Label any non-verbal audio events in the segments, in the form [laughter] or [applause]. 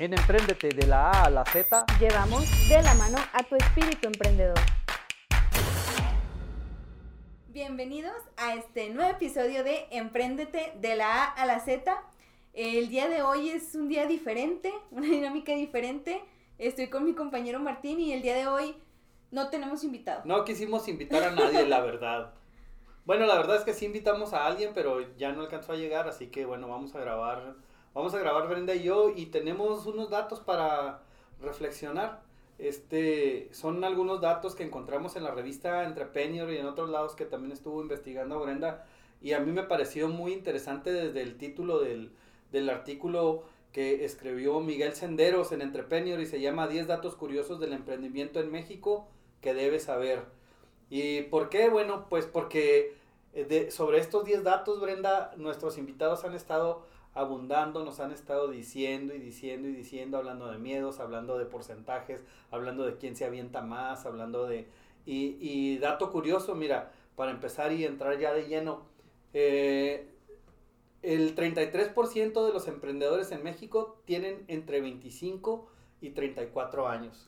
En Emprendete de la A a la Z, llevamos de la mano a tu espíritu emprendedor. Bienvenidos a este nuevo episodio de Emprendete de la A a la Z. El día de hoy es un día diferente, [laughs] una dinámica diferente. Estoy con mi compañero Martín y el día de hoy no tenemos invitado. No quisimos invitar a nadie, la verdad. Bueno, la verdad es que sí invitamos a alguien, pero ya no alcanzó a llegar, así que bueno, vamos a grabar Vamos a grabar Brenda y yo y tenemos unos datos para reflexionar. Este, son algunos datos que encontramos en la revista Entrepreneur y en otros lados que también estuvo investigando Brenda. Y a mí me pareció muy interesante desde el título del, del artículo que escribió Miguel Senderos en Entrepreneur y se llama 10 datos curiosos del emprendimiento en México que debes saber. ¿Y por qué? Bueno, pues porque eh, sobre estos 10 datos, Brenda, nuestros invitados han estado abundando, nos han estado diciendo y diciendo y diciendo, hablando de miedos, hablando de porcentajes, hablando de quién se avienta más, hablando de... Y, dato curioso, mira, para empezar y entrar ya de lleno, eh, el 33% de los emprendedores en México tienen entre 25 y 34 años.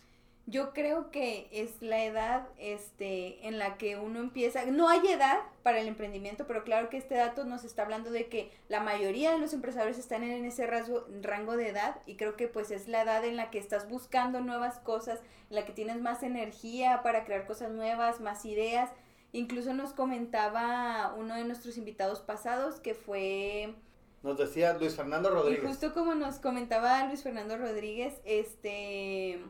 Yo creo que es la edad este, en la que uno empieza, no hay edad para el emprendimiento, pero claro que este dato nos está hablando de que la mayoría de los empresarios están en ese rasgo, rango de edad y creo que pues es la edad en la que estás buscando nuevas cosas, en la que tienes más energía para crear cosas nuevas, más ideas. Incluso nos comentaba uno de nuestros invitados pasados que fue nos decía Luis Fernando Rodríguez. Y justo como nos comentaba Luis Fernando Rodríguez, este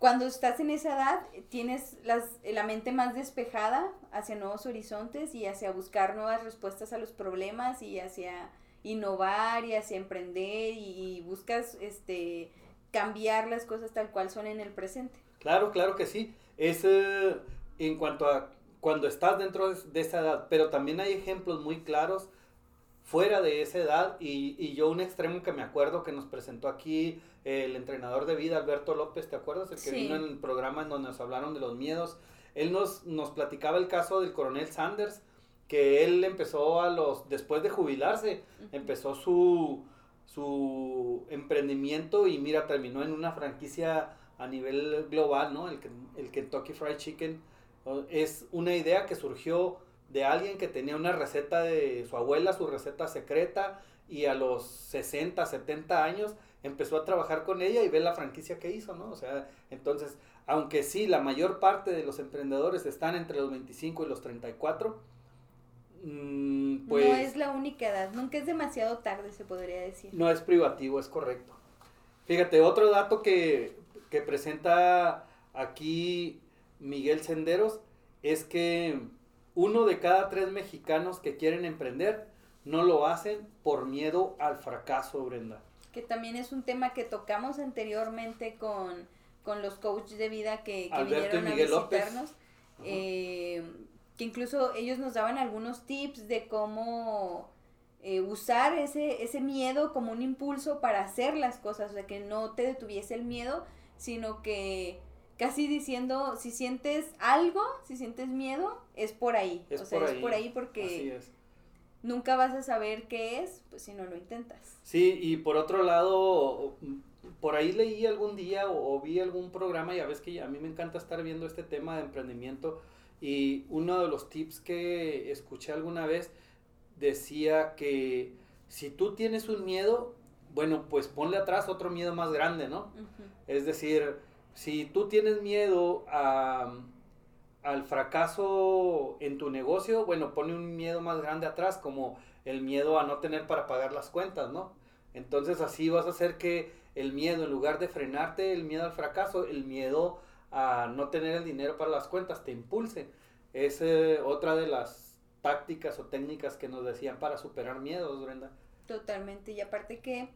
cuando estás en esa edad, tienes las, la mente más despejada hacia nuevos horizontes y hacia buscar nuevas respuestas a los problemas y hacia innovar y hacia emprender y, buscas este cambiar las cosas tal cual son en el presente. Claro, claro que sí. Es eh, en cuanto a cuando estás dentro de esa edad, pero también hay ejemplos muy claros fuera de esa edad y, y, yo un extremo que me acuerdo que nos presentó aquí el entrenador de vida Alberto López, ¿te acuerdas? El que vino en el programa en donde nos hablaron de los miedos. Él nos, nos platicaba el caso del coronel Sanders, que él empezó a los, después de jubilarse, empezó su, su emprendimiento y mira, terminó en una franquicia a nivel global, ¿no? El, el Kentucky Fried Chicken. Es una idea que surgió de alguien que tenía una receta de su abuela, su receta secreta, y a los 60, 70 años empezó a trabajar con ella y ve la franquicia que hizo, ¿no? O sea, entonces, aunque sí, la mayor parte de los emprendedores están entre los 25 y los 34, mm, pues... No es la única edad, nunca es demasiado tarde, se podría decir. No es privativo, es correcto. Fíjate, otro dato que, que presenta aquí Miguel Senderos es que uno de cada tres mexicanos que quieren emprender no lo hacen por miedo al fracaso, Brenda. Que también es un tema que tocamos anteriormente con, los coaches de vida que, vinieron a visitarnos. Eh, que incluso ellos nos daban algunos tips de cómo eh, usar ese, ese miedo como un impulso para hacer las cosas, o sea, que no te detuviese el miedo, sino que casi diciendo, si sientes algo, si sientes miedo, es por ahí. o sea, es por ahí porque nunca vas a saber qué es, pues si no lo intentas. Sí, y por otro lado, por ahí leí algún día o, vi algún programa, ya ves que a mí me encanta estar viendo este tema de emprendimiento, y uno de los tips que escuché alguna vez decía que si tú tienes un miedo, bueno, pues ponle atrás otro miedo más grande, ¿no? Es decir, si tú tienes miedo al fracaso en tu negocio, bueno, pone un miedo más grande atrás, como el miedo a no tener para pagar las cuentas, ¿no? Entonces así vas a hacer que el miedo, en lugar de frenarte el miedo al fracaso, el miedo a no tener el dinero para las cuentas, te impulse. Es eh, otra de las tácticas o técnicas que nos decían para superar miedos, Brenda. Totalmente, y aparte que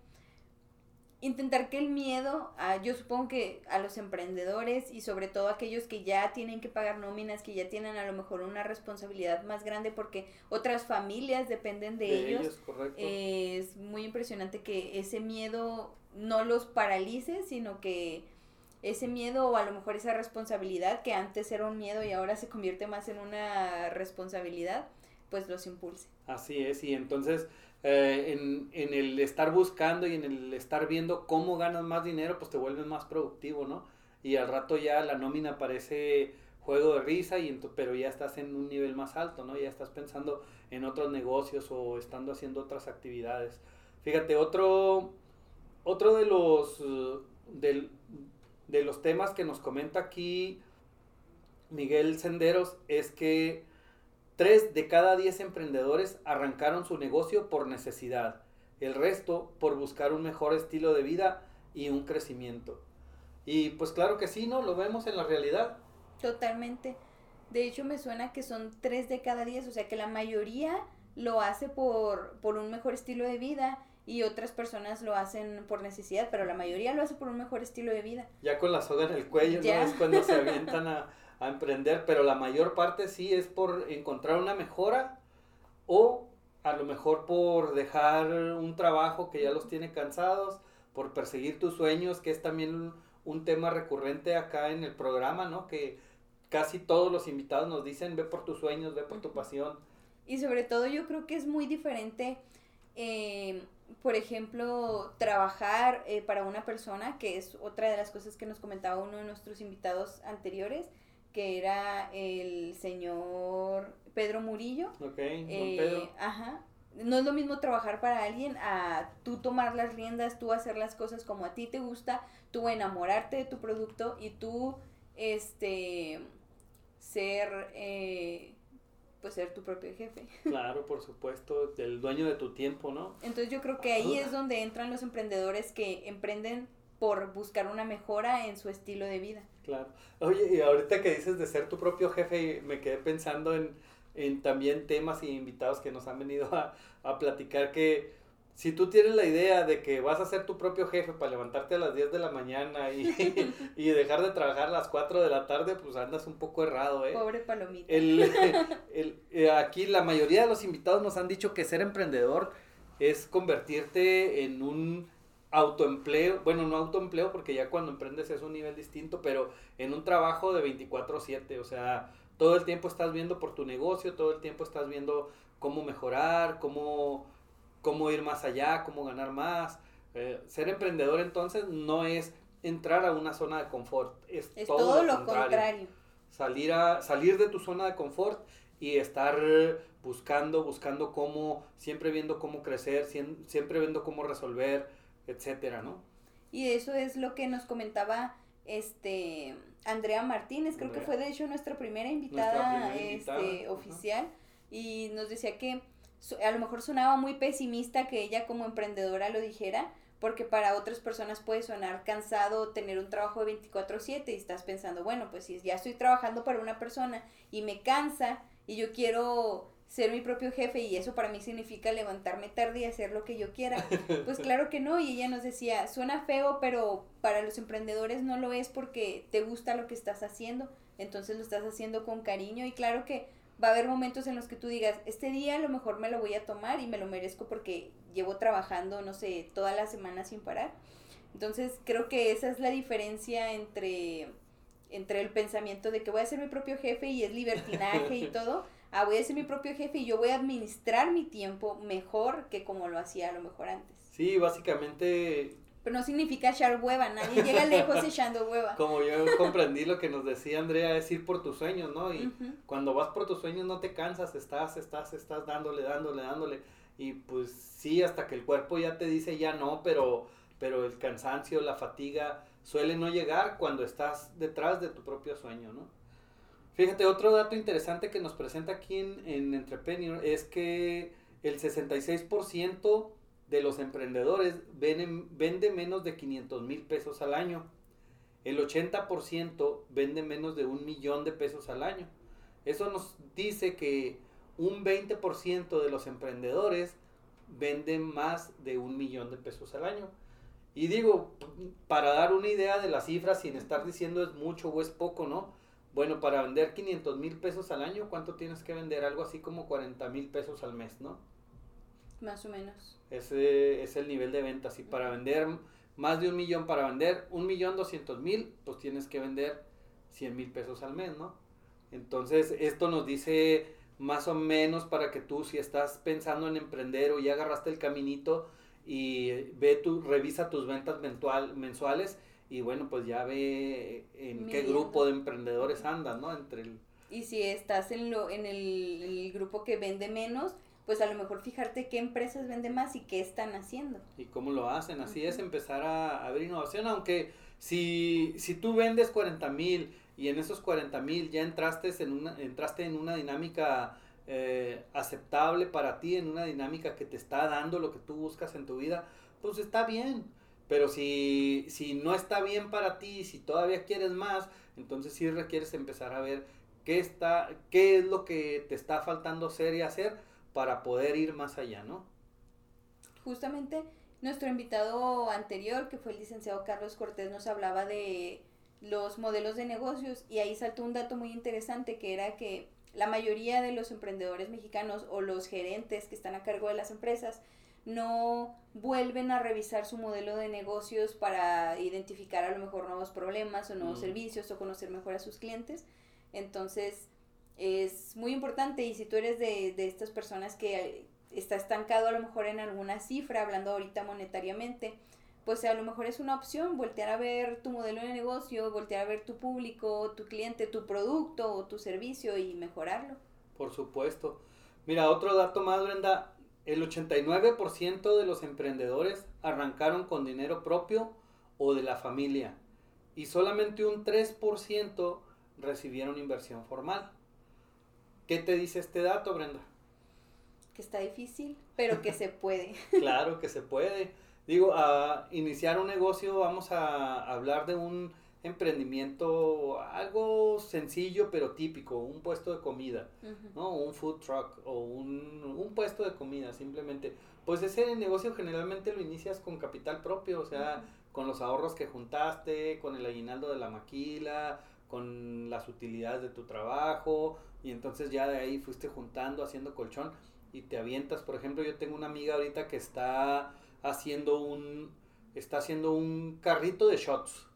intentar que el miedo, yo supongo que a los emprendedores y sobre todo a aquellos que ya tienen que pagar nóminas, que ya tienen a lo mejor una responsabilidad más grande porque otras familias dependen de, ellos, es muy impresionante que ese miedo no los paralice, sino que ese miedo o a lo mejor esa responsabilidad que antes era un miedo y ahora se convierte más en una responsabilidad, pues los impulse. Así es, y entonces eh, en, en, el estar buscando y en el estar viendo cómo ganas más dinero, pues te vuelves más productivo, ¿no? Y al rato ya la nómina parece juego de risa, y pero ya estás en un nivel más alto, ¿no? Ya estás pensando en otros negocios o estando haciendo otras actividades. Fíjate, otro, otro de los, de, de los temas que nos comenta aquí Miguel Senderos es que Tres de cada diez emprendedores arrancaron su negocio por necesidad, el resto por buscar un mejor estilo de vida y un crecimiento. Y pues claro que sí, ¿no? Lo vemos en la realidad. Totalmente. De hecho, me suena que son tres de cada diez, o sea que la mayoría lo hace por, por un mejor estilo de vida y otras personas lo hacen por necesidad, pero la mayoría lo hace por un mejor estilo de vida. Ya con la soga en el cuello, ¿no? Es cuando se avientan a, a emprender, pero la mayor parte sí es por encontrar una mejora o a lo mejor por dejar un trabajo que ya los tiene cansados, por perseguir tus sueños, que es también un, tema recurrente acá en el programa, ¿no? Que casi todos los invitados nos dicen, ve por tus sueños, ve por tu pasión. Y sobre todo yo creo que es muy diferente, eh, por ejemplo, trabajar eh, para una persona, que es otra de las cosas que nos comentaba uno de nuestros invitados anteriores, que era el señor Pedro Murillo. Ok, eh, Pedro. Ajá. No es lo mismo trabajar para alguien a tú tomar las riendas, tú hacer las cosas como a ti te gusta, tú enamorarte de tu producto y tú, este, ser, eh, pues ser tu propio jefe. [laughs] Claro, por supuesto, el dueño de tu tiempo, ¿no? Entonces yo creo que ahí es donde entran los emprendedores que emprenden por buscar una mejora en su estilo de vida. Claro. Oye, y ahorita que dices de ser tu propio jefe, me quedé pensando en, en también temas y invitados que nos han venido a, a, platicar que si tú tienes la idea de que vas a ser tu propio jefe para levantarte a las 10 de la mañana y, [laughs] y dejar de trabajar a las 4 de la tarde, pues andas un poco errado, ¿eh? Pobre palomita. El, [laughs] el, eh, aquí la mayoría de los invitados nos han dicho que ser emprendedor es convertirte en un autoempleo, bueno, no autoempleo porque ya cuando emprendes es un nivel distinto, pero en un trabajo de 24/7, o sea, todo el tiempo estás viendo por tu negocio, todo el tiempo estás viendo cómo mejorar, cómo, cómo ir más allá, cómo ganar más. Eh, ser emprendedor entonces no es entrar a una zona de confort, es, todo, lo, contrario. Salir, a, salir de tu zona de confort y estar buscando, buscando cómo, siempre viendo cómo crecer, siempre viendo cómo resolver etcétera, ¿no? Y eso es lo que nos comentaba este Andrea Martínez, creo que fue de hecho nuestra primera invitada, este, oficial, y nos decía que a lo mejor sonaba muy pesimista que ella como emprendedora lo dijera, porque para otras personas puede sonar cansado tener un trabajo de 24/7 y estás pensando, bueno, pues si ya estoy trabajando para una persona y me cansa y yo quiero ser mi propio jefe y eso para mí significa levantarme tarde y hacer lo que yo quiera. [laughs] Pues claro que no, y ella nos decía, suena feo, pero para los emprendedores no lo es porque te gusta lo que estás haciendo, entonces lo estás haciendo con cariño y claro que va a haber momentos en los que tú digas, este día a lo mejor me lo voy a tomar y me lo merezco porque llevo trabajando, no sé, toda la semana sin parar. Entonces creo que esa es la diferencia entre, entre el pensamiento de que voy a ser mi propio jefe y es libertinaje y [laughs] todo ah, voy a ser mi propio jefe y yo voy a administrar mi tiempo mejor que como lo hacía a lo mejor antes. Sí, básicamente... Pero no significa echar hueva, nadie llega lejos [laughs] echando hueva. Como yo comprendí lo que nos decía Andrea, es ir por tus sueños, ¿no? Y cuando vas por tus sueños no te cansas, estás, estás, estás dándole, dándole, dándole. Y pues sí, hasta que el cuerpo ya te dice ya no, pero, pero el cansancio, la fatiga suele no llegar cuando estás detrás de tu propio sueño, ¿no? Fíjate, otro dato interesante que nos presenta aquí en, en Entrepreneur es que el 66% de los emprendedores vende menos de 500 mil pesos al año. El 80% vende menos de un millón de pesos al año. Eso nos dice que un 20% de los emprendedores venden más de un millón de pesos al año. Y digo, para dar una idea de la cifra, sin estar diciendo es mucho o es poco, ¿no? Bueno, para vender 500 mil pesos al año, ¿cuánto tienes que vender? Algo así como 40 mil pesos al mes, ¿no? Más o menos. Ese es el nivel de ventas. Y para vender más de un millón, para vender un millón doscientos mil, pues tienes que vender 100 mil pesos al mes, ¿no? Entonces, esto nos dice más o menos para que tú si estás pensando en emprender o ya agarraste el caminito y ve tu, revisa tus ventas mensual, mensuales y bueno, pues ya ve qué grupo de emprendedores andas, ¿no? Entre el... Y si estás en, lo, en el, el grupo que vende menos, pues a lo mejor fijarte qué empresas venden más y qué están haciendo. Y cómo lo hacen. Así es empezar a, a, ver innovación, aunque si, si tú vendes 40 mil y en esos 40 mil ya entraste en una, entraste en una dinámica eh, aceptable para ti, en una dinámica que te está dando lo que tú buscas en tu vida, pues está bien. Pero si, si no está bien para ti, si todavía quieres más, entonces sí requieres empezar a ver qué, está, qué es lo que te está faltando hacer y hacer para poder ir más allá, ¿no? Justamente nuestro invitado anterior, que fue el licenciado Carlos Cortés, nos hablaba de los modelos de negocios y ahí saltó un dato muy interesante que era que la mayoría de los emprendedores mexicanos o los gerentes que están a cargo de las empresas no vuelven a revisar su modelo de negocios para identificar a lo mejor nuevos problemas o nuevos mm. servicios o conocer mejor a sus clientes. Entonces, es muy importante y si tú eres de, de estas personas que está estancado a lo mejor en alguna cifra, hablando ahorita monetariamente, pues a lo mejor es una opción voltear a ver tu modelo de negocio, voltear a ver tu público, tu cliente, tu producto o tu servicio y mejorarlo. Por supuesto. Mira, otro dato más, Brenda. El 89% de los emprendedores arrancaron con dinero propio o de la familia y solamente un 3% recibieron inversión formal. ¿Qué te dice este dato, Brenda? Que está difícil, pero que se puede. [laughs] claro que se puede. Digo, a iniciar un negocio vamos a hablar de un emprendimiento algo sencillo pero típico, un puesto de comida, ¿no? Un food truck o un, puesto de comida simplemente. Pues ese negocio generalmente lo inicias con capital propio, o sea, con los ahorros que juntaste, con el aguinaldo de la maquila, con las utilidades de tu trabajo y entonces ya de ahí fuiste juntando, haciendo colchón y te avientas. Por ejemplo, yo tengo una amiga ahorita que está haciendo un, está haciendo un carrito de shots.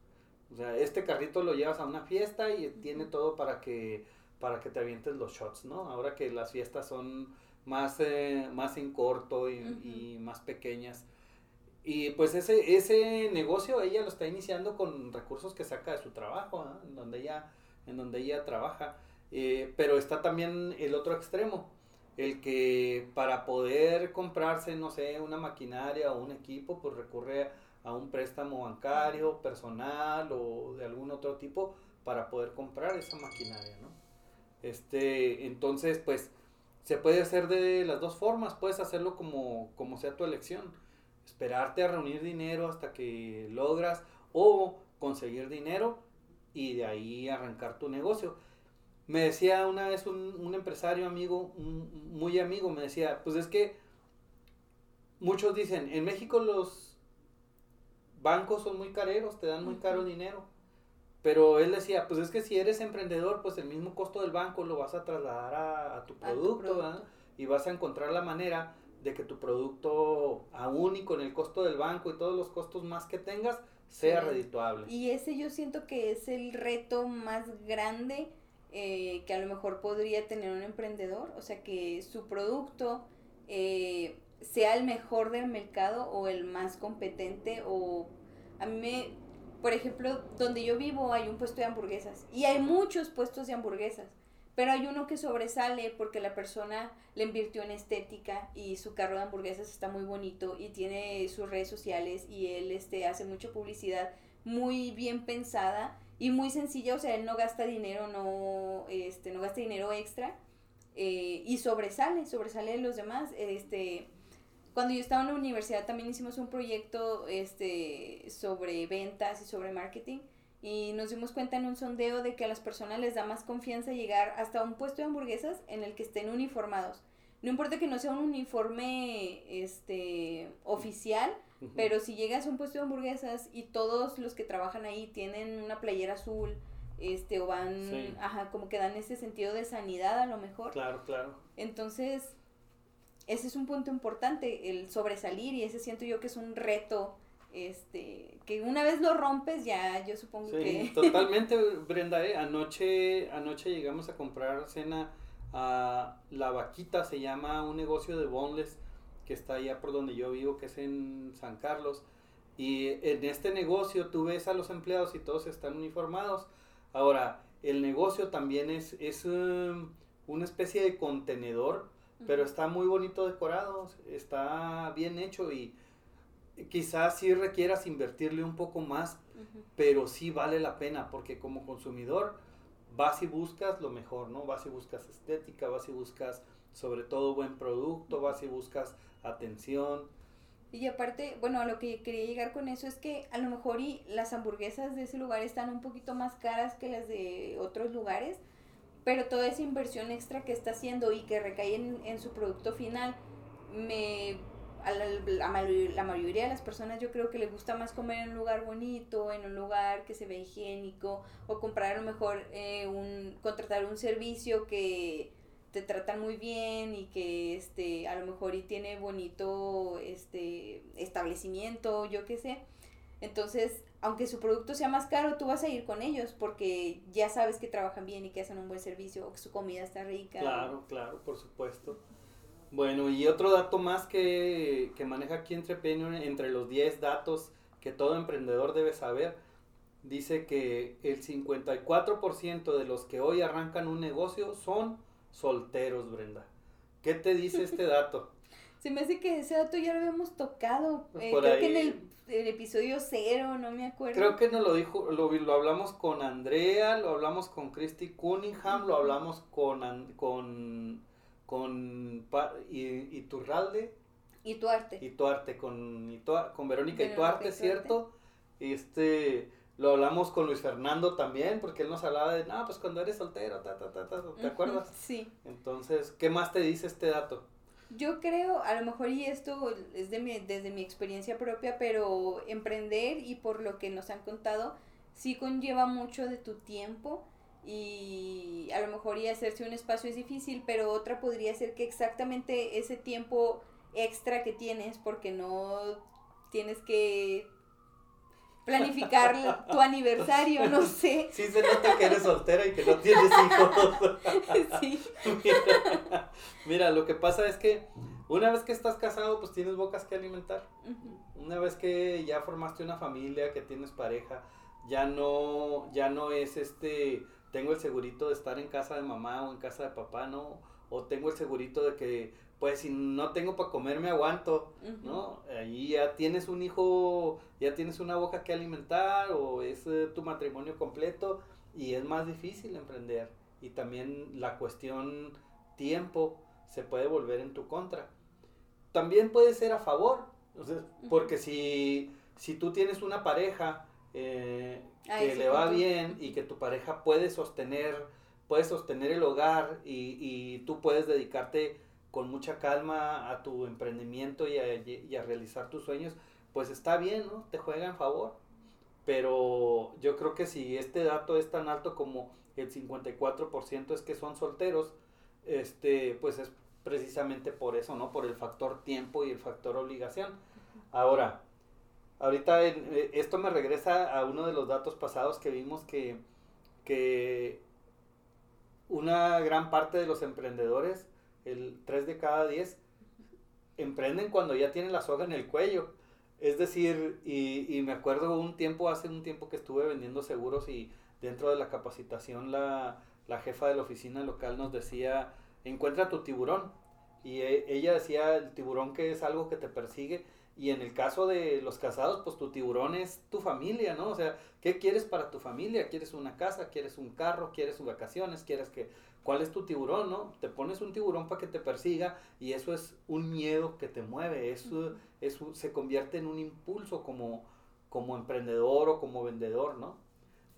O sea, este carrito lo llevas a una fiesta y tiene todo para que, para que te avientes los shots, ¿no? Ahora que las fiestas son más, eh, más en corto y, más pequeñas. Y pues ese, ese negocio ella lo está iniciando con recursos que saca de su trabajo, en, donde ella, en donde ella trabaja. Eh, pero está también el otro extremo el que para poder comprarse, no sé, una maquinaria o un equipo, pues recurre a un préstamo bancario, personal o de algún otro tipo para poder comprar esa maquinaria, ¿no? Este, entonces, pues, se puede hacer de las dos formas, puedes hacerlo como, como sea tu elección, esperarte a reunir dinero hasta que logras o conseguir dinero y de ahí arrancar tu negocio me decía una vez un, empresario amigo, muy amigo, me decía, pues es que muchos dicen, en México los bancos son muy careros, te dan muy caro dinero. Pero él decía, pues es que si eres emprendedor, pues el mismo costo del banco lo vas a trasladar a, tu producto, y vas a encontrar la manera de que tu producto, aún y con el costo del banco y todos los costos más que tengas, sea redituable. Y ese yo siento que es el reto más grande eh, que a lo mejor podría tener un emprendedor, o sea, que su producto eh, sea el mejor del mercado o el más competente o a mí me, por ejemplo, donde yo vivo hay un puesto de hamburguesas y hay muchos puestos de hamburguesas, pero hay uno que sobresale porque la persona le invirtió en estética y su carro de hamburguesas está muy bonito y tiene sus redes sociales y él este, hace mucha publicidad muy bien pensada y muy sencilla, o sea, él no gasta dinero, no, este, no gasta dinero extra eh, y sobresale, sobresale de los demás. Este, cuando yo estaba en la universidad también hicimos un proyecto este, sobre ventas y sobre marketing y nos dimos cuenta en un sondeo de que a las personas les da más confianza llegar hasta un puesto de hamburguesas en el que estén uniformados. No importa que no sea un uniforme este, oficial, pero si llegas a un puesto de hamburguesas y todos los que trabajan ahí tienen una playera azul, este, o van, ajá, como que dan ese sentido de sanidad a lo mejor. Claro, claro. Entonces, ese es un punto importante, el sobresalir, y ese siento yo que es un reto, este, que una vez lo rompes ya, yo supongo sí, [laughs] [laughs] totalmente, Brenda, ¿eh? anoche, anoche llegamos a comprar cena a La Vaquita, se llama un negocio de boneless que está allá por donde yo vivo, que es en San Carlos. Y en este negocio tú ves a los empleados y todos están uniformados. Ahora, el negocio también es, es um, una especie de contenedor, pero está muy bonito decorado, está bien hecho y quizás sí requieras invertirle un poco más, pero sí vale la pena porque como consumidor vas y buscas lo mejor, ¿no? Vas y buscas estética, vas y buscas sobre todo buen producto, vas y buscas atención. Y aparte, bueno, a lo que quería llegar con eso es que a lo mejor y las hamburguesas de ese lugar están un poquito más caras que las de otros lugares, pero toda esa inversión extra que está haciendo y que recae en, su producto final, me a la, la, mayoría de las personas yo creo que le gusta más comer en un lugar bonito, en un lugar que se ve higiénico, o comprar a lo mejor eh, un, contratar un servicio que te tratan muy bien y que este a lo mejor y tiene bonito este establecimiento, yo qué sé. Entonces, aunque su producto sea más caro, tú vas a ir con ellos porque ya sabes que trabajan bien y que hacen un buen servicio o que su comida está rica. Claro, claro, por supuesto. Bueno, y otro dato más que, que maneja aquí Entrepreneur, entre los 10 datos que todo emprendedor debe saber, dice que el 54% de los que hoy arrancan un negocio son solteros, Brenda. ¿Qué te dice este dato? [laughs] Se me hace que ese dato ya lo habíamos tocado. Eh, creo que en el, episodio cero, no me acuerdo. Creo que nos lo dijo, lo, lo hablamos con Andrea, lo hablamos con Christy Cunningham, lo hablamos con, con, con y, y Turralde. Y Tuarte. Y Tuarte, con, con Verónica, y Tuarte, ¿cierto? Este, lo hablamos con Luis Fernando también, porque él nos hablaba de, no, pues cuando eres soltero, ta, ta, ta, ta, ¿te acuerdas? Sí. Entonces, ¿qué más te dice este dato? Yo creo, a lo mejor, y esto es de mi, desde mi experiencia propia, pero emprender y por lo que nos han contado, sí conlleva mucho de tu tiempo y a lo mejor y hacerse un espacio es difícil, pero otra podría ser que exactamente ese tiempo extra que tienes, porque no tienes que planificar tu aniversario, no sé. Sí, se nota que eres soltera y que no tienes hijos. [laughs] sí. Mira, lo que pasa es que una vez que estás casado, pues tienes bocas que alimentar. Una vez que ya formaste una familia, que tienes pareja, ya no, ya no es este, tengo el segurito de estar en casa de mamá o en casa de papá, ¿no? O tengo el segurito de que pues si no tengo para comer me aguanto, ¿no? Ahí ya tienes un hijo, ya tienes una boca que alimentar o es eh, tu matrimonio completo y es más difícil emprender. Y también la cuestión tiempo se puede volver en tu contra. También puede ser a favor, porque si, si tú tienes una pareja eh, que le va bien y que tu pareja puede sostener, puede sostener el hogar y, y tú puedes dedicarte con mucha calma a tu emprendimiento y a, realizar tus sueños, pues está bien, ¿no? Te juega en favor. Pero yo creo que si este dato es tan alto como el 54% es que son solteros, este, pues es precisamente por eso, ¿no? Por el factor tiempo y el factor obligación. Ahora, ahorita eh, esto me regresa a uno de los datos pasados que vimos que, que una gran parte de los emprendedores el 3 de cada 10 emprenden cuando ya tienen la soga en el cuello. Es decir, y, me acuerdo un tiempo, hace un tiempo que estuve vendiendo seguros y dentro de la capacitación la, jefa de la oficina local nos decía, encuentra tu tiburón. Y e, ella decía, el tiburón que es algo que te persigue y en el caso de los casados, pues tu tiburón es tu familia, ¿no? O sea, ¿qué quieres para tu familia? ¿Quieres una casa? ¿Quieres un carro? ¿Quieres vacaciones? ¿Quieres que... ¿Cuál es tu tiburón, no? Te pones un tiburón para que te persiga y eso es un miedo que te mueve, eso, eso se convierte en un impulso como, como emprendedor o como vendedor, ¿no?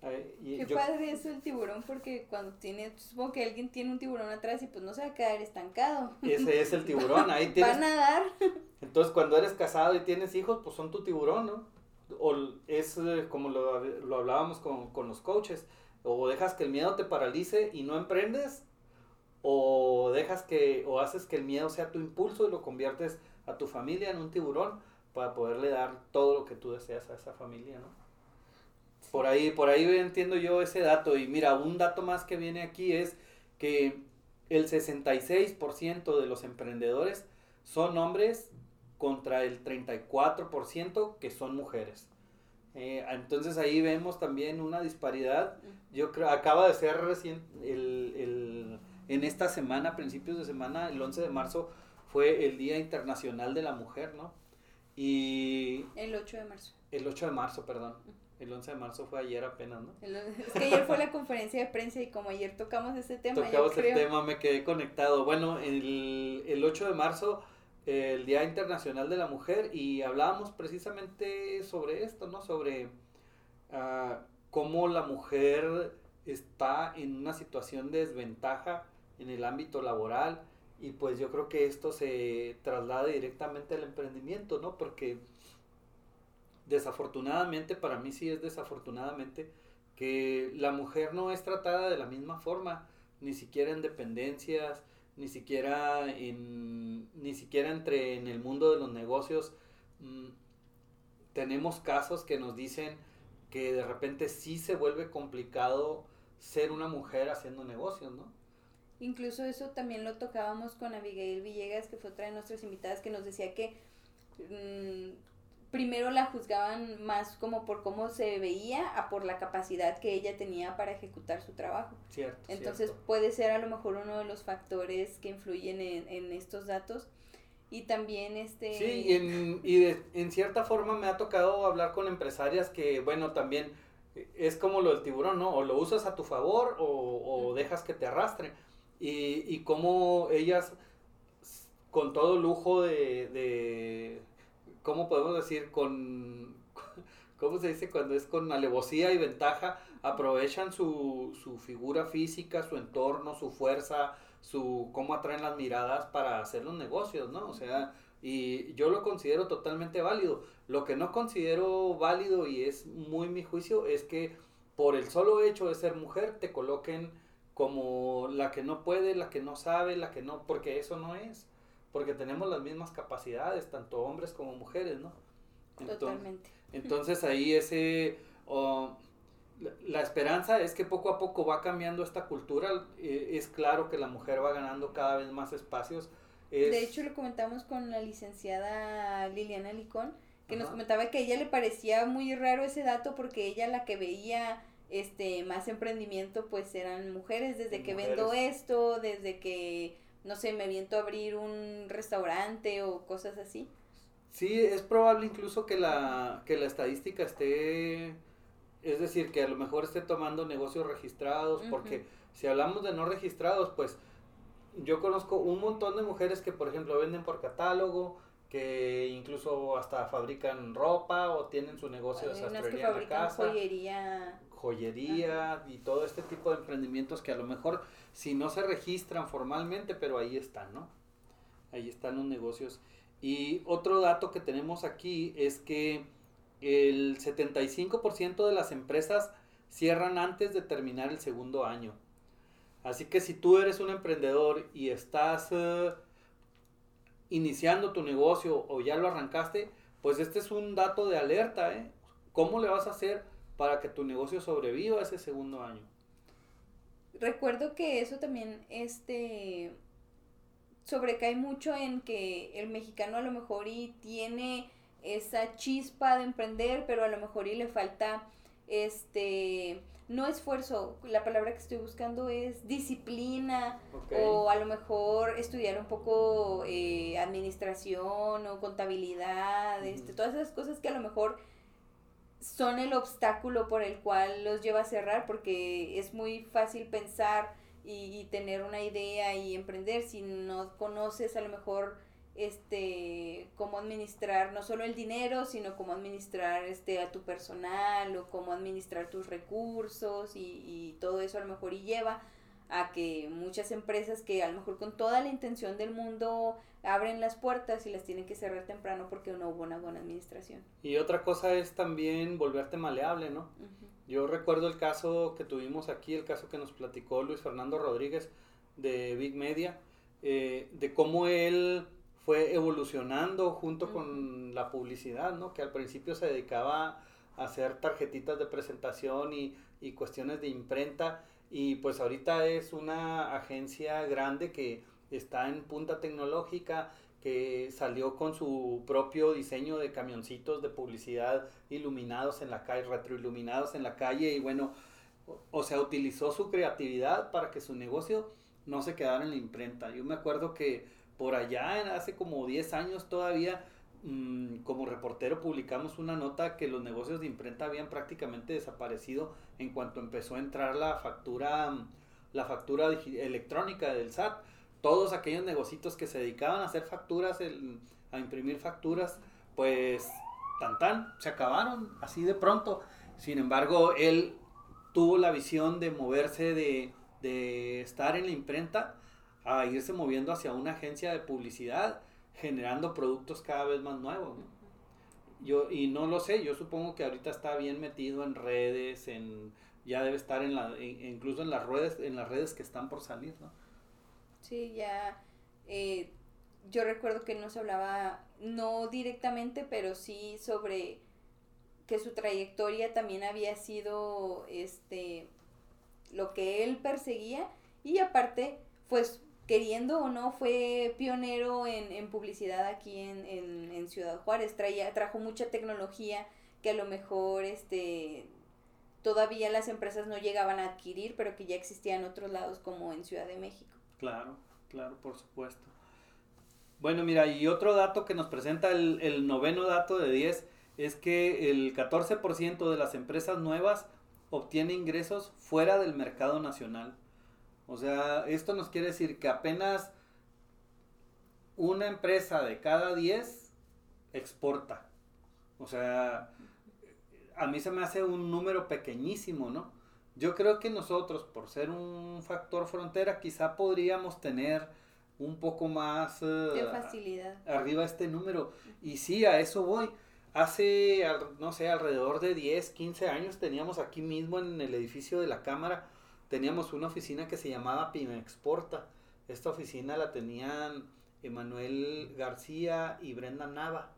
Qué padre eso el tiburón, porque cuando tiene, supongo que alguien tiene un tiburón atrás y pues no se va a quedar estancado. Ese es el tiburón, ahí [laughs] tienes. Va a nadar. Entonces cuando eres casado y tienes hijos, pues son tu tiburón, ¿no? O es eh, como lo, lo hablábamos con, con, los coaches, o dejas que el miedo te paralice y no emprendes, o dejas que, o haces que el miedo sea tu impulso y lo conviertes a tu familia en un tiburón para poderle dar todo lo que tú deseas a esa familia, ¿no? Por ahí, por ahí entiendo yo ese dato. Y mira, un dato más que viene aquí es que el 66% de los emprendedores son hombres contra el 34% que son mujeres. Eh, entonces ahí vemos también una disparidad. Yo creo, acaba de ser recién, el, en esta semana, principios de semana, el 11 de marzo, fue el Día Internacional de la Mujer, ¿no? Y... El 8 de marzo. El 8 de marzo, perdón. El 11 de marzo fue ayer apenas, ¿no? es que ayer fue la conferencia de prensa y como ayer tocamos ese tema. Tocamos el tema, me quedé conectado. Bueno, el, el 8 de marzo el Día Internacional de la Mujer y hablábamos precisamente sobre esto, ¿no? Sobre uh, cómo la mujer está en una situación de desventaja en el ámbito laboral y pues yo creo que esto se traslada directamente al emprendimiento, ¿no? Porque desafortunadamente, para mí sí es desafortunadamente, que la mujer no es tratada de la misma forma, ni siquiera en dependencias, ni siquiera en ni siquiera entre en el mundo de los negocios mm, tenemos casos que nos dicen que de repente sí se vuelve complicado ser una mujer haciendo negocios, ¿no? Incluso eso también lo tocábamos con Abigail Villegas, que fue otra de nuestras invitadas, que nos decía que mm, primero la juzgaban más como por cómo se veía a por la capacidad que ella tenía para ejecutar su trabajo. Cierto. Entonces puede ser a lo mejor uno de los factores que influyen en, estos datos. Y también este... Sí, y, en, y de, en cierta forma me ha tocado hablar con empresarias que, bueno, también es como lo del tiburón, ¿no? O lo usas a tu favor o, o dejas que te arrastre. Y, y cómo ellas, con todo lujo de ¿cómo podemos decir? Con, [laughs] ¿cómo se dice? Cuando es con alevosía y ventaja, aprovechan su, su figura física, su entorno, su fuerza, su cómo atraen las miradas para hacer los negocios, ¿no? O sea, y yo lo considero totalmente válido. Lo que no considero válido y es muy mi juicio es que por el solo hecho de ser mujer te coloquen como la que no puede, la que no sabe, la que no, porque eso no es porque tenemos las mismas capacidades, tanto hombres como mujeres, ¿no? Totalmente. Entonces ahí ese, la, esperanza es que poco a poco va cambiando esta cultura, eh, es claro que la mujer va ganando cada vez más espacios. De hecho lo comentamos con la licenciada Liliana Licón, que nos comentaba que a ella le parecía muy raro ese dato porque ella la que veía este más emprendimiento pues eran mujeres desde que vendo esto, desde que no sé, me viento a abrir un restaurante o cosas así. Sí, es probable incluso que la, que la estadística esté, es decir, que a lo mejor esté tomando negocios registrados, porque si hablamos de no registrados, pues yo conozco un montón de mujeres que, por ejemplo, venden por catálogo, que incluso hasta fabrican ropa o tienen su negocio de sastrería en la casa. joyería. Joyería y todo este tipo de emprendimientos que a lo mejor si no se registran formalmente, pero ahí están, ¿no? Ahí están los negocios. Y otro dato que tenemos aquí es que el 75% de las empresas cierran antes de terminar el segundo año. Así que si tú eres un emprendedor y estás eh, iniciando tu negocio o ya lo arrancaste, pues este es un dato de alerta, ¿eh? ¿Cómo le vas a hacer para que tu negocio sobreviva ese segundo año? recuerdo que eso también, este, sobrecae mucho en que el mexicano a lo mejor y tiene esa chispa de emprender, pero a lo mejor y le falta, este, no esfuerzo, la palabra que estoy buscando es disciplina o a lo mejor estudiar un poco eh, administración o contabilidad, este, todas esas cosas que a lo mejor son el obstáculo por el cual los lleva a cerrar porque es muy fácil pensar y, tener una idea y emprender. Si no conoces a lo mejor este cómo administrar no solo el dinero sino cómo administrar este a tu personal o cómo administrar tus recursos y, y todo eso a lo mejor y lleva a que muchas empresas que a lo mejor con toda la intención del mundo abren las puertas y las tienen que cerrar temprano porque no hubo una buena administración. Y otra cosa es también volverte maleable, ¿no? Yo recuerdo el caso que tuvimos aquí, el caso que nos platicó Luis Fernando Rodríguez de Big Media, eh, de cómo él fue evolucionando junto con la publicidad, ¿no? Que al principio se dedicaba a hacer tarjetitas de presentación y, y cuestiones de imprenta y pues ahorita es una agencia grande que está en punta tecnológica, que salió con su propio diseño de camioncitos de publicidad iluminados en la calle, retroiluminados en la calle y bueno, o, sea, utilizó su creatividad para que su negocio no se quedara en la imprenta. Yo me acuerdo que por allá, hace como 10 años todavía, mm, como reportero publicamos una nota que los negocios de imprenta habían prácticamente desaparecido en cuanto empezó a entrar la factura, la factura electrónica del SAT todos aquellos negocios que se dedicaban a hacer facturas, a imprimir facturas, pues tan tan, se acabaron así de pronto. Sin embargo, él tuvo la visión de moverse de estar en la imprenta a irse moviendo hacia una agencia de publicidad, generando productos cada vez más nuevos. Yo, y no lo sé, yo supongo que ahorita está bien metido en redes, en ya debe estar en la, incluso en las redes, en las redes que están por salir, ¿no? Sí, ya. Eh, yo recuerdo que nos hablaba, no directamente, pero sí sobre que su trayectoria también había sido este lo que él perseguía y aparte pues queriendo o no fue pionero en, en publicidad aquí en, en, en, Ciudad Juárez traía trajo mucha tecnología que a lo mejor este todavía las empresas no llegaban a adquirir pero que ya existían en otros lados como en Ciudad de México Claro, claro, por supuesto. Bueno, mira, y otro dato que nos presenta el, noveno dato de 10 es que el 14% de las empresas nuevas obtiene ingresos fuera del mercado nacional. O sea, esto nos quiere decir que apenas una empresa de cada 10 exporta. O sea, a mí se me hace un número pequeñísimo, ¿no? Yo creo que nosotros, por ser un factor frontera, quizá podríamos tener un poco más... de facilidad. Arriba este número. Y sí, a eso voy. Hace, no sé, alrededor de 10, 15 años teníamos aquí mismo en el edificio de la Cámara, teníamos una oficina que se llamaba Exporta. Esta oficina la tenían Emanuel García y Brenda Nava.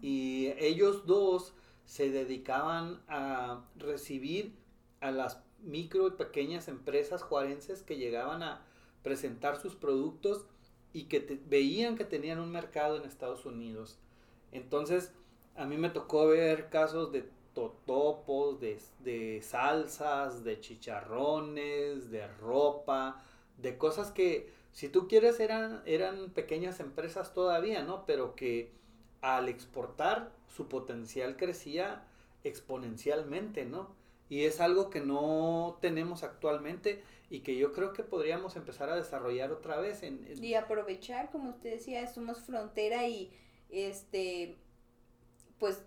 Y ellos dos se dedicaban a recibir a las micro y pequeñas empresas juarenses que llegaban a presentar sus productos y que veían que tenían un mercado en Estados Unidos. Entonces, a mí me tocó ver casos de totopos, de, de salsas, de chicharrones, de ropa, de cosas que, si tú quieres, eran, eran pequeñas empresas todavía, ¿no? Pero que al exportar su potencial crecía exponencialmente, ¿no? y es algo que no tenemos actualmente y que yo creo que podríamos empezar a desarrollar otra vez en, y aprovechar como usted decía somos frontera y este pues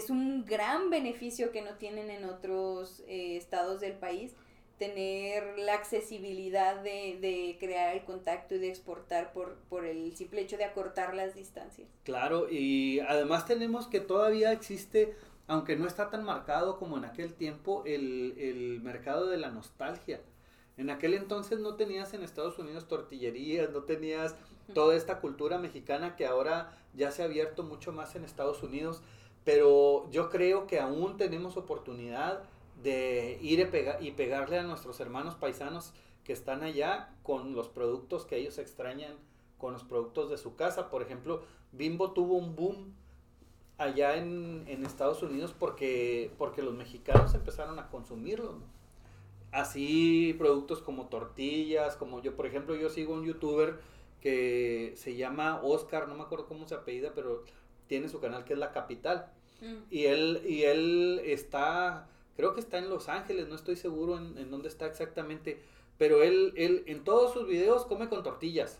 es un gran beneficio que no tienen en otros eh, estados del país tener la accesibilidad de, de, crear el contacto y de exportar por, por el simple hecho de acortar las distancias. Claro, y además tenemos que todavía existe aunque no está tan marcado como en aquel tiempo el, mercado de la nostalgia. En aquel entonces no tenías en Estados Unidos tortillerías, no tenías toda esta cultura mexicana que ahora ya se ha abierto mucho más en Estados Unidos, pero yo creo que aún tenemos oportunidad de ir y pegarle a nuestros hermanos paisanos que están allá con los productos que ellos extrañan, con los productos de su casa. Por ejemplo, Bimbo tuvo un boom allá en, Estados Unidos porque, porque los mexicanos empezaron a consumirlo. Así productos como tortillas, como yo, por ejemplo, yo sigo un youtuber que se llama Oscar, no me acuerdo cómo se apellida, pero tiene su canal que es La Capital. Mm. Y él, y él está, creo que está en Los Ángeles, no estoy seguro en, en dónde está exactamente, pero él, él en todos sus videos come con tortillas.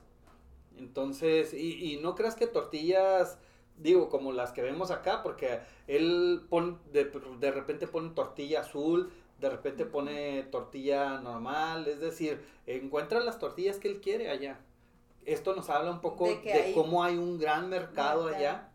Entonces, y, y no creas que tortillas digo, como las que vemos acá, porque él pone, de, repente pone tortilla azul, de repente pone tortilla normal, es decir, encuentra las tortillas que él quiere allá. Esto nos habla un poco de, cómo hay un gran mercado allá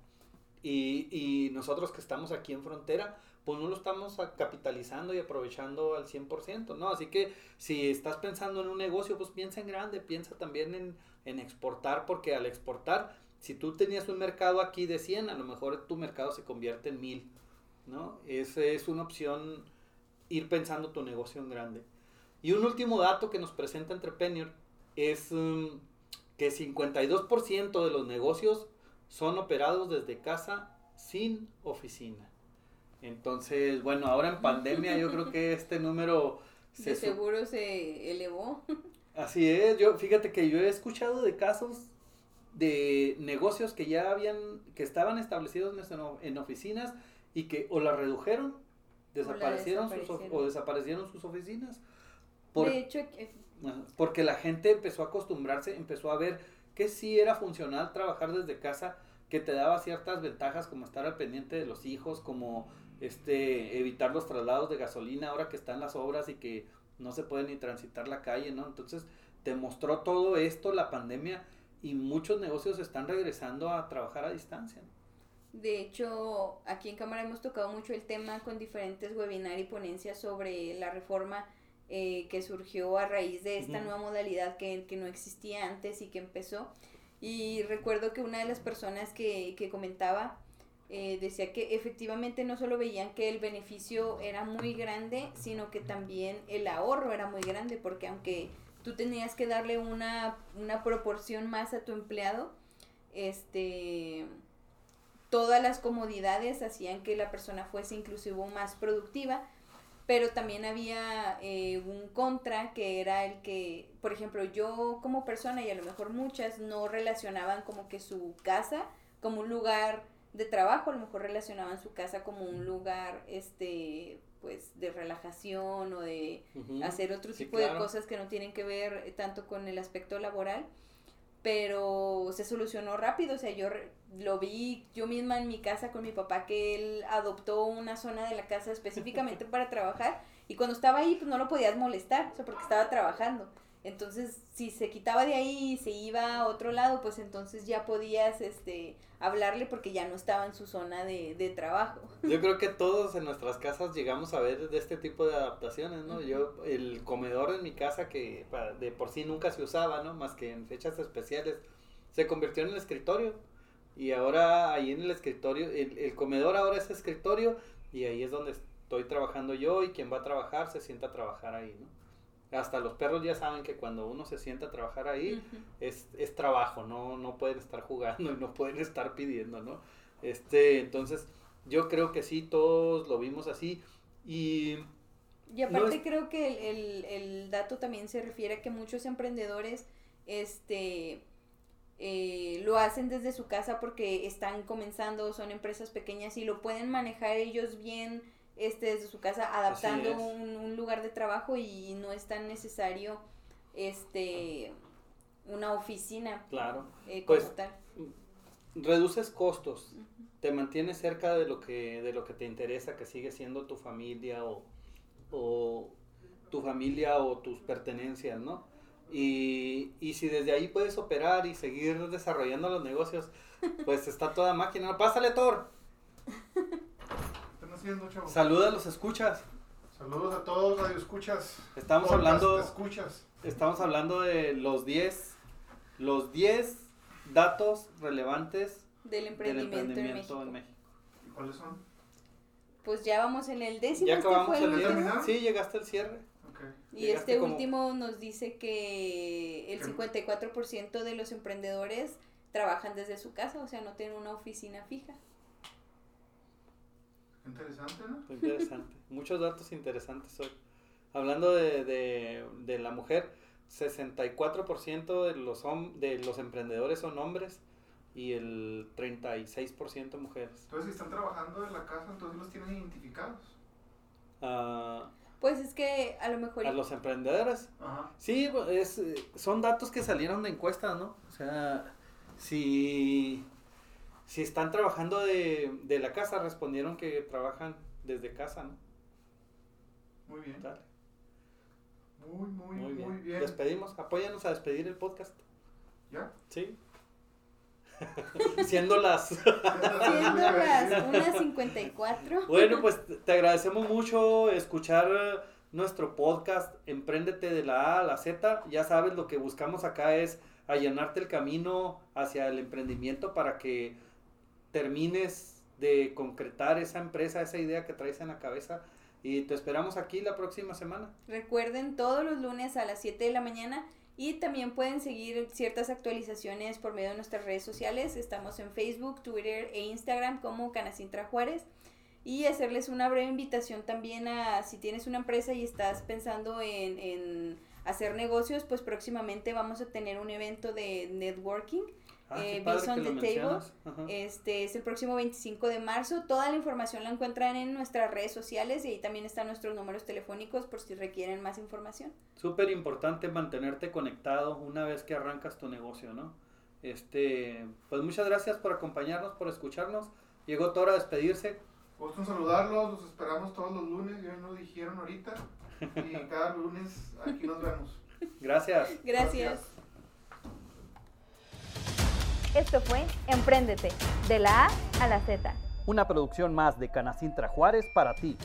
y, nosotros que estamos aquí en frontera, pues no lo estamos capitalizando y aprovechando al 100%, ¿no? Así que si estás pensando en un negocio, pues piensa en grande, piensa también en, en exportar, porque al exportar si tú tenías un mercado aquí de 100, a lo mejor tu mercado se convierte en 1000, ¿no? Esa es una opción, ir pensando tu negocio en grande. Y un último dato que nos presenta Entrepreneur es um, que 52% de los negocios son operados desde casa sin oficina. Entonces, bueno, ahora en pandemia yo creo que este número... [laughs] Se de seguro se elevó. [laughs] Así es, yo fíjate que yo he escuchado de casos de negocios que ya habían, que estaban establecidos en, oficinas y que o la redujeron, desaparecieron, sus, o desaparecieron sus oficinas. de hecho, porque la gente empezó a acostumbrarse, empezó a ver que sí era funcional trabajar desde casa, que te daba ciertas ventajas como estar al pendiente de los hijos, como este evitar los traslados de gasolina ahora que están las obras y que no se puede ni transitar la calle, ¿no? Entonces te mostró todo esto la pandemia y muchos negocios están regresando a trabajar a distancia. De hecho, aquí en Cámara hemos tocado mucho el tema con diferentes webinars y ponencias sobre la reforma eh, que surgió a raíz de esta nueva modalidad que, que, no existía antes y que empezó. Y recuerdo que una de las personas que, que comentaba eh, decía que efectivamente no solo veían que el beneficio era muy grande, sino que también el ahorro era muy grande, porque aunque tú tenías que darle una, una proporción más a tu empleado, este todas las comodidades hacían que la persona fuese inclusive más productiva, pero también había eh, un contra que era el que, por ejemplo, yo como persona y a lo mejor muchas no relacionaban como que su casa como un lugar de trabajo, a lo mejor relacionaban su casa como un lugar, este, pues, de relajación o de hacer otro tipo de cosas que no tienen que ver tanto con el aspecto laboral, pero se solucionó rápido, o sea, yo lo vi yo misma en mi casa con mi papá que él adoptó una zona de la casa específicamente [laughs] para trabajar y cuando estaba ahí pues no lo podías molestar, o sea, porque estaba trabajando. Entonces, si se quitaba de ahí y se iba a otro lado, pues entonces ya podías este, hablarle porque ya no estaba en su zona de, de trabajo. [laughs] Yo creo que todos en nuestras casas llegamos a ver de este tipo de adaptaciones, ¿no? Yo, el comedor en mi casa que de por sí nunca se usaba, ¿no? Más que en fechas especiales, se convirtió en el escritorio. Y ahora ahí en el escritorio, el, el comedor ahora es escritorio y ahí es donde estoy trabajando yo y quien va a trabajar se sienta a trabajar ahí, ¿no? Hasta los perros ya saben que cuando uno se sienta a trabajar ahí es, es, trabajo, no, no pueden estar jugando [laughs] y no pueden estar pidiendo, ¿no? Este, entonces, yo creo que sí, todos lo vimos así y... Y aparte creo que el, el, dato también se refiere a que muchos emprendedores, este... Eh, lo hacen desde su casa porque están comenzando, son empresas pequeñas y lo pueden manejar ellos bien este, desde su casa, adaptando un, lugar de trabajo y no es tan necesario este una oficina. Claro. Eh, pues, reduces costos, te mantienes cerca de lo que de lo que te interesa, que sigue siendo tu familia o, o tu familia o tus pertenencias, ¿no? Y, y si desde ahí puedes operar y seguir desarrollando los negocios, pues está toda máquina. Pásale, Thor. [laughs] Saluda a los escuchas. Saludos a todos radio escuchas. Estamos hablando escuchas. Estamos hablando de los 10 los 10 datos relevantes del emprendimiento, en, México. ¿Y cuáles son? Pues ya vamos en el décimo. Ya este acabamos el, el Sí, llegaste al cierre. Y este último nos dice que el 54% de los emprendedores trabajan desde su casa, o sea, no tienen una oficina fija. Interesante, ¿no? Interesante. [laughs] Muchos datos interesantes hoy. Hablando de, de, de la mujer, 64% de los, de los emprendedores son hombres y el 36% mujeres. Entonces, si están trabajando en la casa, entonces los tienen identificados. Ah, pues es que a lo mejor... A los emprendedores. Sí, es, son datos que salieron de encuestas, ¿no? O sea, si si están trabajando de, de la casa, respondieron que trabajan desde casa, ¿no? Muy bien. Muy, muy, muy bien. bien. Despedimos. Apóyanos a despedir el podcast. ¿Ya? Sí. [laughs] Siendo las... Siendo las 1.54. Bueno, pues te agradecemos mucho escuchar nuestro podcast Emprendete de la A a la Z. Ya sabes, lo que buscamos acá es allanarte el camino hacia el emprendimiento para que termines de concretar esa empresa, esa idea que traes en la cabeza, Y te esperamos aquí la próxima semana. Recuerden todos los lunes a las 7 de la mañana y también pueden seguir ciertas actualizaciones por medio de nuestras redes sociales. Estamos en Facebook, Twitter e Instagram como Canacintra Juárez. Y hacerles una breve invitación también a si tienes una empresa y estás pensando en, en hacer negocios, pues próximamente vamos a tener un evento de networking Ah, eh, the Table. Este es el próximo 25 de marzo. Toda la información la encuentran en nuestras redes sociales y ahí también están nuestros números telefónicos por si requieren más información. Súper importante mantenerte conectado una vez que arrancas tu negocio, ¿no? Este, pues muchas gracias por acompañarnos, por escucharnos. Llegó tu hora de despedirse. Gusto saludarlos, los esperamos todos los lunes, ya nos dijeron ahorita. Y [laughs] cada lunes aquí nos vemos. Gracias. Gracias. Esto fue Empréndete, de la A a la Z. Una producción más de Canacintra Juárez para ti.